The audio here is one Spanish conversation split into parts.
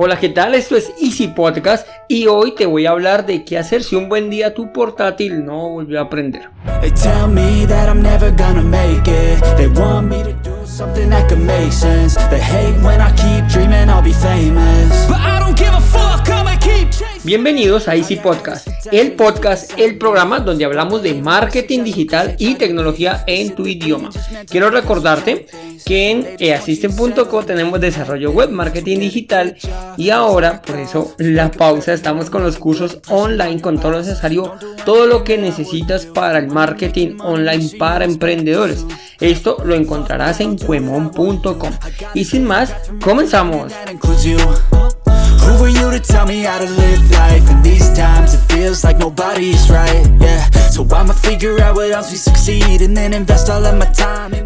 Hola, ¿qué tal? Esto es Easy Podcast y hoy te voy a hablar de qué hacer si un buen día tu portátil no volvió a aprender. Bienvenidos a Easy Podcast, el podcast, el programa donde hablamos de marketing digital y tecnología en tu idioma. Quiero recordarte que en easisten.co tenemos desarrollo web, marketing digital y ahora, por eso la pausa, estamos con los cursos online con todo lo necesario, todo lo que necesitas para el marketing online para emprendedores. Esto lo encontrarás en cuemon.com. Y sin más, comenzamos.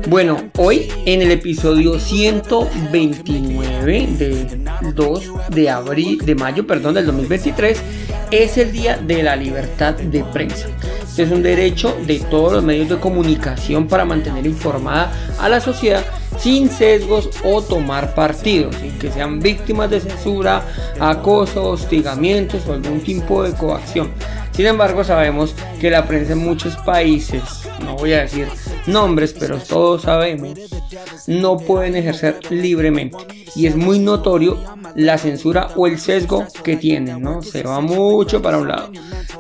Bueno, hoy en el episodio 129 del 2 de abril, de mayo, perdón, del 2023, es el día de la libertad de prensa. Es un derecho de todos los medios de comunicación para mantener informada a la sociedad sin sesgos o tomar partidos, sin que sean víctimas de censura, acoso, hostigamientos o algún tipo de coacción. Sin embargo, sabemos que la prensa en muchos países, no voy a decir nombres, pero todos sabemos, no pueden ejercer libremente. Y es muy notorio la censura o el sesgo que tienen, ¿no? Se va mucho para un lado.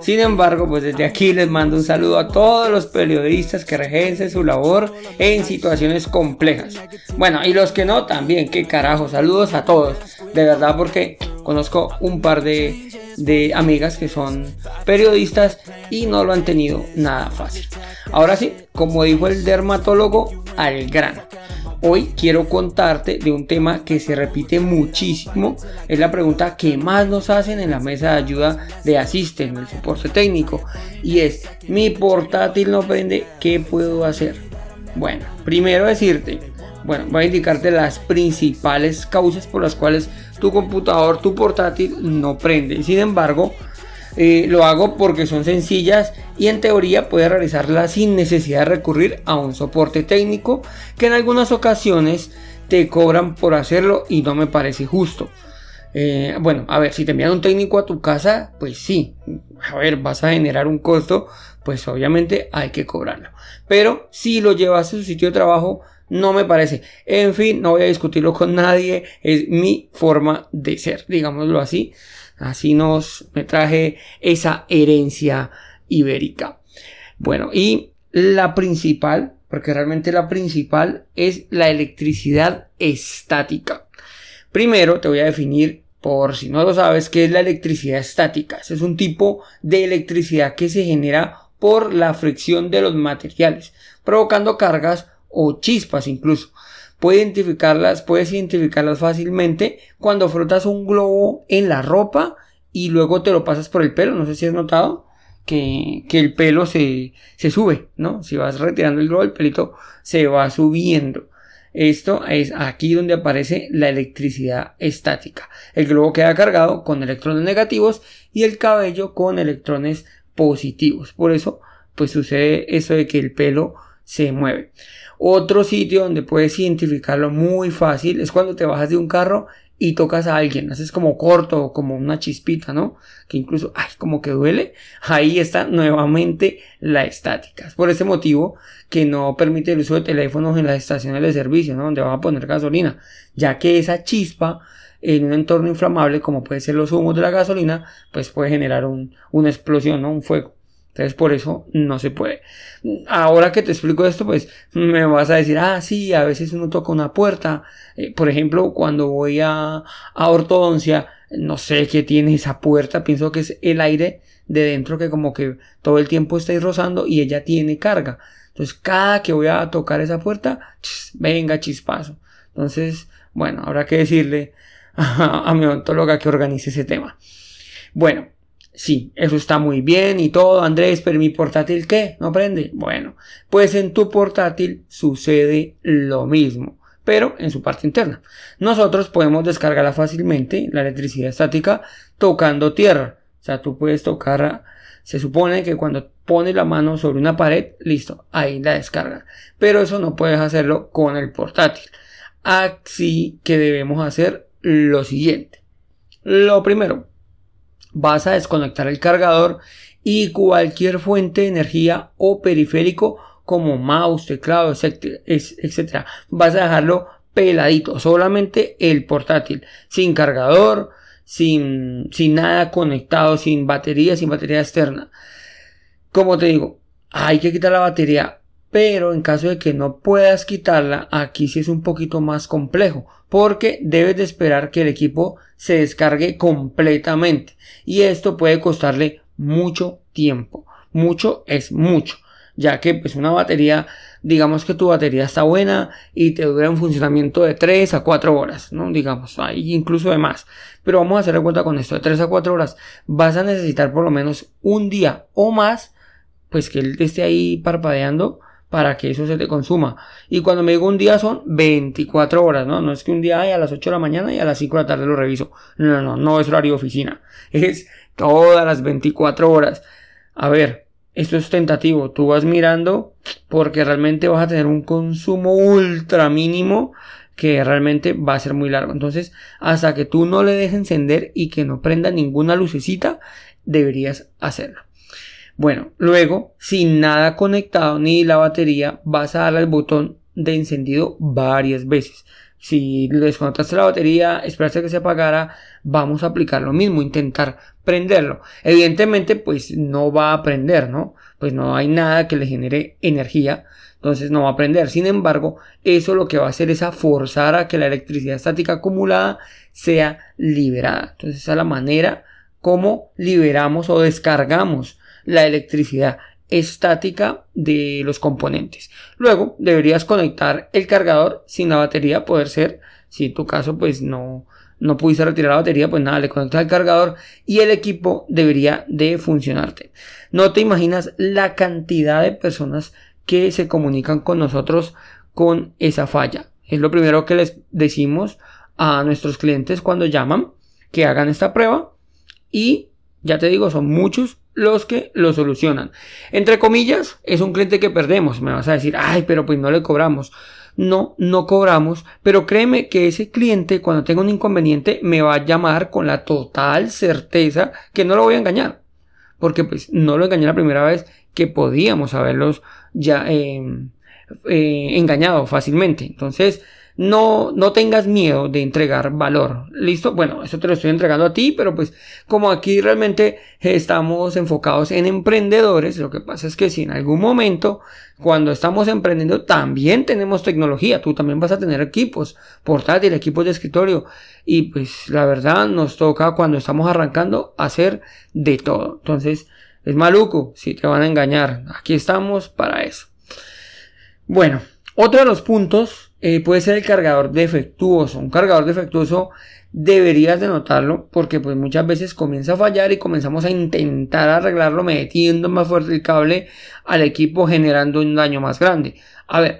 Sin embargo, pues desde aquí les mando un saludo a todos los periodistas que regencen su labor en situaciones complejas. Bueno, y los que no, también, qué carajo, saludos a todos. De verdad, porque conozco un par de, de amigas que son periodistas y no lo han tenido nada fácil. Ahora sí, como dijo el dermatólogo, al grano. Hoy quiero contarte de un tema que se repite muchísimo. Es la pregunta que más nos hacen en la mesa de ayuda de Asisten, el soporte técnico. Y es, mi portátil no prende, ¿qué puedo hacer? Bueno, primero decirte, bueno, voy a indicarte las principales causas por las cuales tu computador, tu portátil no prende. Sin embargo, eh, lo hago porque son sencillas y en teoría puedes realizarlas sin necesidad de recurrir a un soporte técnico que en algunas ocasiones te cobran por hacerlo y no me parece justo. Eh, bueno, a ver, si te envían un técnico a tu casa, pues sí, a ver, vas a generar un costo, pues obviamente hay que cobrarlo. Pero si lo llevas a su sitio de trabajo, no me parece. En fin, no voy a discutirlo con nadie, es mi forma de ser, digámoslo así. Así nos me traje esa herencia ibérica. Bueno, y la principal, porque realmente la principal es la electricidad estática. Primero te voy a definir, por si no lo sabes, qué es la electricidad estática. es un tipo de electricidad que se genera por la fricción de los materiales, provocando cargas o chispas incluso. Puedes identificarlas, puedes identificarlas fácilmente cuando frotas un globo en la ropa y luego te lo pasas por el pelo. No sé si has notado que, el pelo se, se, sube, ¿no? Si vas retirando el globo, el pelito se va subiendo. Esto es aquí donde aparece la electricidad estática. El globo queda cargado con electrones negativos y el cabello con electrones positivos. Por eso, pues sucede eso de que el pelo se mueve. Otro sitio donde puedes identificarlo muy fácil es cuando te bajas de un carro y tocas a alguien, haces como corto, como una chispita, ¿no? Que incluso, ay, como que duele. Ahí está nuevamente la estática. Es por ese motivo que no permite el uso de teléfonos en las estaciones de servicio, ¿no? Donde van a poner gasolina, ya que esa chispa en un entorno inflamable, como puede ser los humos de la gasolina, pues puede generar una explosión, ¿no? Un fuego. Entonces por eso no se puede. Ahora que te explico esto, pues me vas a decir, ah, sí, a veces uno toca una puerta. Eh, por ejemplo, cuando voy a, a ortodoncia, no sé qué tiene esa puerta, pienso que es el aire de dentro que como que todo el tiempo está rozando y ella tiene carga. Entonces cada que voy a tocar esa puerta, venga chispazo. Entonces, bueno, habrá que decirle a, a mi odontóloga que organice ese tema. Bueno, Sí, eso está muy bien y todo, Andrés, pero mi portátil qué? ¿No prende? Bueno, pues en tu portátil sucede lo mismo, pero en su parte interna. Nosotros podemos descargarla fácilmente, la electricidad estática, tocando tierra. O sea, tú puedes tocar, se supone que cuando pones la mano sobre una pared, listo, ahí la descarga. Pero eso no puedes hacerlo con el portátil. Así que debemos hacer lo siguiente. Lo primero, vas a desconectar el cargador y cualquier fuente de energía o periférico como mouse, teclado, etc. Vas a dejarlo peladito, solamente el portátil, sin cargador, sin, sin nada conectado, sin batería, sin batería externa. Como te digo, hay que quitar la batería, pero en caso de que no puedas quitarla, aquí sí es un poquito más complejo, porque debes de esperar que el equipo se descargue completamente y esto puede costarle mucho tiempo. Mucho es mucho, ya que pues una batería, digamos que tu batería está buena y te dura un funcionamiento de 3 a 4 horas, ¿no? Digamos, hay incluso de más. Pero vamos a hacer cuenta con esto, de 3 a 4 horas vas a necesitar por lo menos un día o más, pues que él esté ahí parpadeando para que eso se te consuma. Y cuando me digo un día son 24 horas, ¿no? No es que un día hay a las 8 de la mañana y a las 5 de la tarde lo reviso. No, no, no es horario de oficina. Es todas las 24 horas. A ver, esto es tentativo. Tú vas mirando porque realmente vas a tener un consumo ultra mínimo que realmente va a ser muy largo. Entonces, hasta que tú no le dejes encender y que no prenda ninguna lucecita, deberías hacerlo. Bueno, luego, sin nada conectado ni la batería, vas a darle al botón de encendido varias veces. Si desconectaste la batería, esperaste que se apagara, vamos a aplicar lo mismo, intentar prenderlo. Evidentemente, pues no va a prender, ¿no? Pues no hay nada que le genere energía, entonces no va a prender. Sin embargo, eso lo que va a hacer es a forzar a que la electricidad estática acumulada sea liberada. Entonces, esa es la manera como liberamos o descargamos la electricidad estática de los componentes. Luego deberías conectar el cargador sin la batería, poder ser, si en tu caso pues no, no pudiste retirar la batería, pues nada, le conectas el cargador y el equipo debería de funcionarte. No te imaginas la cantidad de personas que se comunican con nosotros con esa falla. Es lo primero que les decimos a nuestros clientes cuando llaman que hagan esta prueba y ya te digo, son muchos los que lo solucionan. Entre comillas, es un cliente que perdemos. Me vas a decir, ay, pero pues no le cobramos. No, no cobramos, pero créeme que ese cliente cuando tenga un inconveniente me va a llamar con la total certeza que no lo voy a engañar. Porque pues no lo engañé la primera vez que podíamos haberlos ya eh, eh, engañado fácilmente. Entonces, no, no tengas miedo de entregar valor. ¿Listo? Bueno, eso te lo estoy entregando a ti, pero pues como aquí realmente estamos enfocados en emprendedores, lo que pasa es que si en algún momento, cuando estamos emprendiendo, también tenemos tecnología, tú también vas a tener equipos, portátiles, equipos de escritorio, y pues la verdad nos toca cuando estamos arrancando hacer de todo. Entonces, es maluco si te van a engañar. Aquí estamos para eso. Bueno, otro de los puntos eh, puede ser el cargador defectuoso. Un cargador defectuoso deberías de notarlo porque pues muchas veces comienza a fallar y comenzamos a intentar arreglarlo metiendo más fuerte el cable al equipo generando un daño más grande. A ver,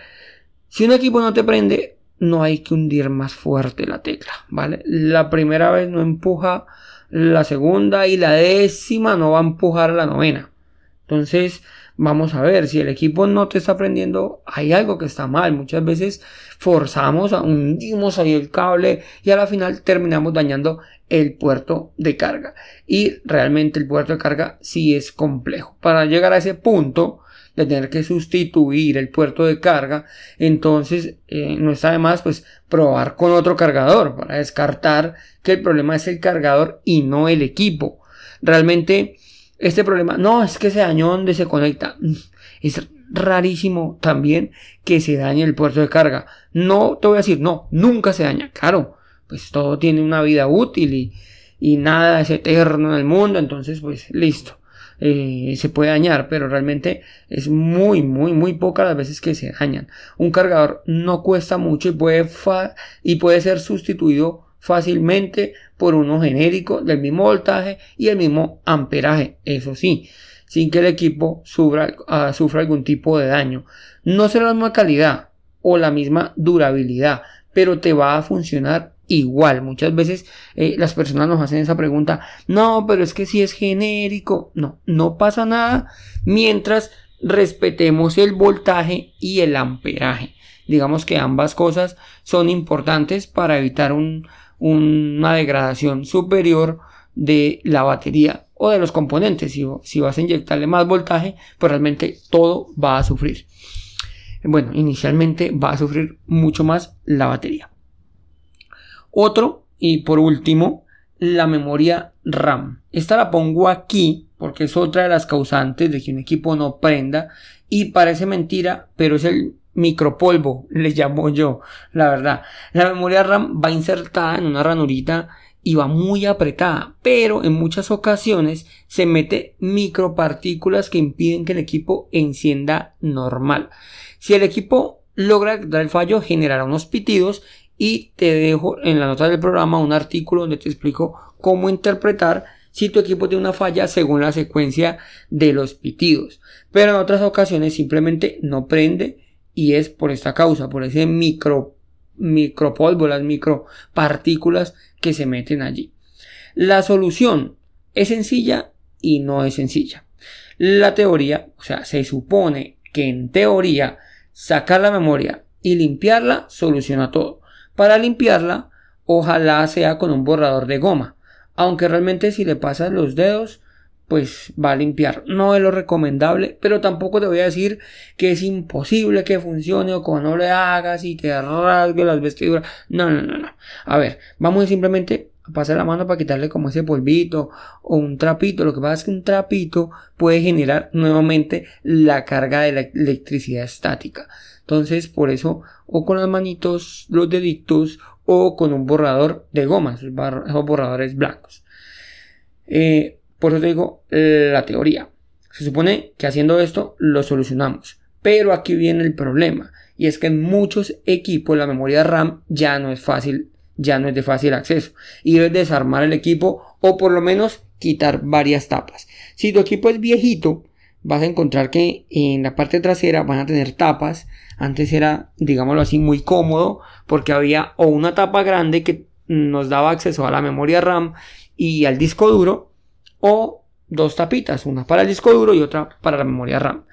si un equipo no te prende, no hay que hundir más fuerte la tecla, ¿vale? La primera vez no empuja la segunda y la décima no va a empujar a la novena. Entonces, vamos a ver, si el equipo no te está prendiendo, hay algo que está mal. Muchas veces forzamos, hundimos ahí el cable y a la final terminamos dañando el puerto de carga. Y realmente el puerto de carga sí es complejo. Para llegar a ese punto de tener que sustituir el puerto de carga, entonces eh, no está de más pues probar con otro cargador para descartar que el problema es el cargador y no el equipo. Realmente este problema, no, es que se dañó donde se conecta. Mm, es rarísimo también que se dañe el puerto de carga. No te voy a decir, no, nunca se daña. Claro, pues todo tiene una vida útil y, y nada es eterno en el mundo, entonces pues listo. Eh, se puede dañar, pero realmente es muy, muy, muy pocas las veces que se dañan. Un cargador no cuesta mucho y puede, y puede ser sustituido fácilmente por uno genérico del mismo voltaje y el mismo amperaje, eso sí, sin que el equipo sufra, ah, sufra algún tipo de daño. No será la misma calidad o la misma durabilidad, pero te va a funcionar igual. Muchas veces eh, las personas nos hacen esa pregunta, no, pero es que si es genérico, no, no pasa nada mientras respetemos el voltaje y el amperaje. Digamos que ambas cosas son importantes para evitar un, una degradación superior de la batería o de los componentes. Si, si vas a inyectarle más voltaje, pues realmente todo va a sufrir. Bueno, inicialmente va a sufrir mucho más la batería. Otro, y por último, la memoria RAM. Esta la pongo aquí porque es otra de las causantes de que un equipo no prenda y parece mentira, pero es el micropolvo, le llamo yo, la verdad. La memoria RAM va insertada en una ranurita y va muy apretada, pero en muchas ocasiones se mete micropartículas que impiden que el equipo encienda normal. Si el equipo logra dar el fallo, generará unos pitidos y te dejo en la nota del programa un artículo donde te explico cómo interpretar si tu equipo tiene una falla según la secuencia de los pitidos. Pero en otras ocasiones simplemente no prende y es por esta causa, por ese micro micropolvo, las micropartículas que se meten allí. La solución es sencilla y no es sencilla. La teoría, o sea, se supone que en teoría sacar la memoria y limpiarla soluciona todo. Para limpiarla, ojalá sea con un borrador de goma, aunque realmente si le pasas los dedos pues va a limpiar. No es lo recomendable, pero tampoco te voy a decir que es imposible que funcione o que no le hagas y te rasgue las vestiduras. No, no, no, no. A ver, vamos simplemente a pasar la mano para quitarle como ese polvito o un trapito. Lo que pasa es que un trapito puede generar nuevamente la carga de la electricidad estática. Entonces, por eso, o con las manitos, los deditos, o con un borrador de goma, esos, borradores blancos. Eh, por eso te digo la teoría. Se supone que haciendo esto lo solucionamos. Pero aquí viene el problema. Y es que en muchos equipos la memoria RAM ya no es fácil, ya no es de fácil acceso. Y debes desarmar el equipo o por lo menos quitar varias tapas. Si tu equipo es viejito, vas a encontrar que en la parte trasera van a tener tapas. Antes era, digámoslo así, muy cómodo porque había o una tapa grande que nos daba acceso a la memoria RAM y al disco duro o dos tapitas, una para el disco duro y otra para la memoria RAM.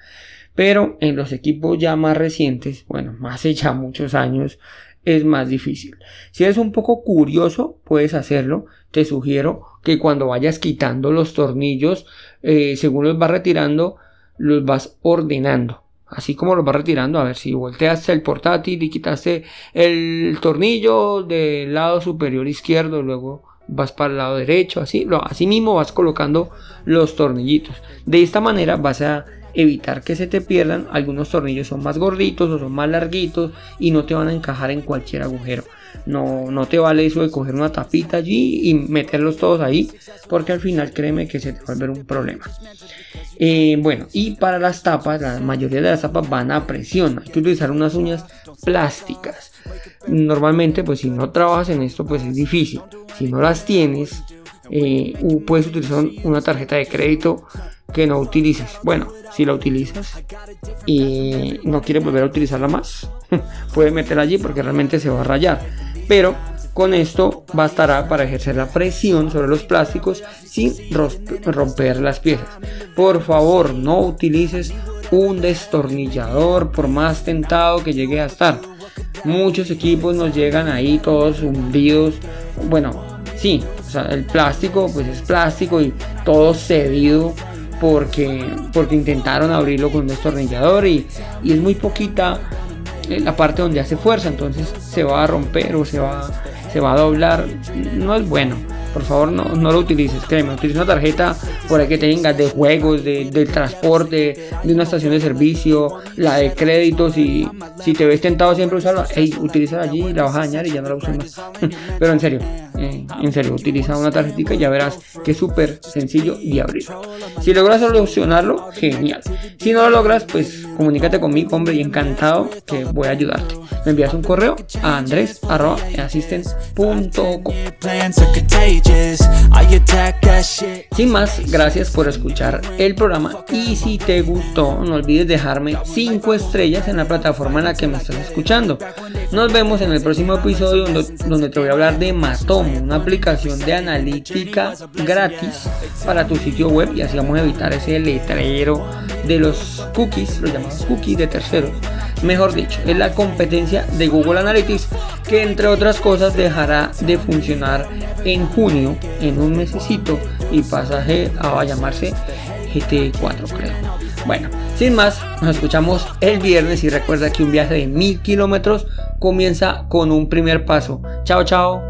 Pero en los equipos ya más recientes, bueno, hace ya muchos años, es más difícil. Si eres un poco curioso, puedes hacerlo. Te sugiero que cuando vayas quitando los tornillos, eh, según los vas retirando, los vas ordenando. Así como los vas retirando, a ver si volteaste el portátil y quitaste el tornillo del lado superior izquierdo, luego vas para el lado derecho, así, lo, así mismo vas colocando los tornillitos. De esta manera vas a evitar que se te pierdan. Algunos tornillos son más gorditos o son más larguitos y no te van a encajar en cualquier agujero. No, no te vale eso de coger una tapita allí y meterlos todos ahí, porque al final créeme que se te va a volver un problema. Eh, bueno, y para las tapas, la mayoría de las tapas van a presión. Hay que utilizar unas uñas plásticas. Normalmente, pues si no trabajas en esto, pues es difícil. Si no las tienes, eh, puedes utilizar una tarjeta de crédito que no utilices. Bueno, si la utilizas y no quieres volver a utilizarla más, puedes meterla allí porque realmente se va a rayar. Pero con esto bastará para ejercer la presión sobre los plásticos sin romper las piezas. Por favor, no utilices un destornillador por más tentado que llegue a estar. Muchos equipos nos llegan ahí todos hundidos. Bueno, sí, el plástico pues es plástico y todo cedido porque, porque intentaron abrirlo con un destornillador y, y es muy poquita eh, la parte donde hace fuerza, entonces se va a romper o se va, se va a doblar. No es bueno por favor no, no lo utilices, créeme, utiliza una tarjeta por ahí que tengas de juegos, de, del transporte, de una estación de servicio, la de créditos y si te ves tentado siempre usarla, hey, utiliza allí, la vas a dañar y ya no la uses más. Pero en serio, eh, en serio, utiliza una tarjetita y ya verás que es súper sencillo y abrir. Si logras solucionarlo, genial. Si no lo logras, pues comunícate conmigo, hombre, y encantado que voy a ayudarte. Me envías un correo a andres.assistant.com Sin más, gracias por escuchar el programa y si te gustó, no olvides dejarme 5 estrellas en la plataforma en la que me estás escuchando. Nos vemos en el próximo episodio donde, te voy a hablar de Matomo, una aplicación de analítica gratis para tu sitio web y así vamos a evitar ese letrero de los cookies, los llamados cookies de terceros. Mejor dicho, es la de Google Analytics que entre otras cosas dejará de funcionar en junio, en un mesecito, y pasaje a llamarse GT4 creo. Bueno, sin más, nos escuchamos el viernes y recuerda que un viaje de mil kilómetros comienza con un primer paso. Chao, chao.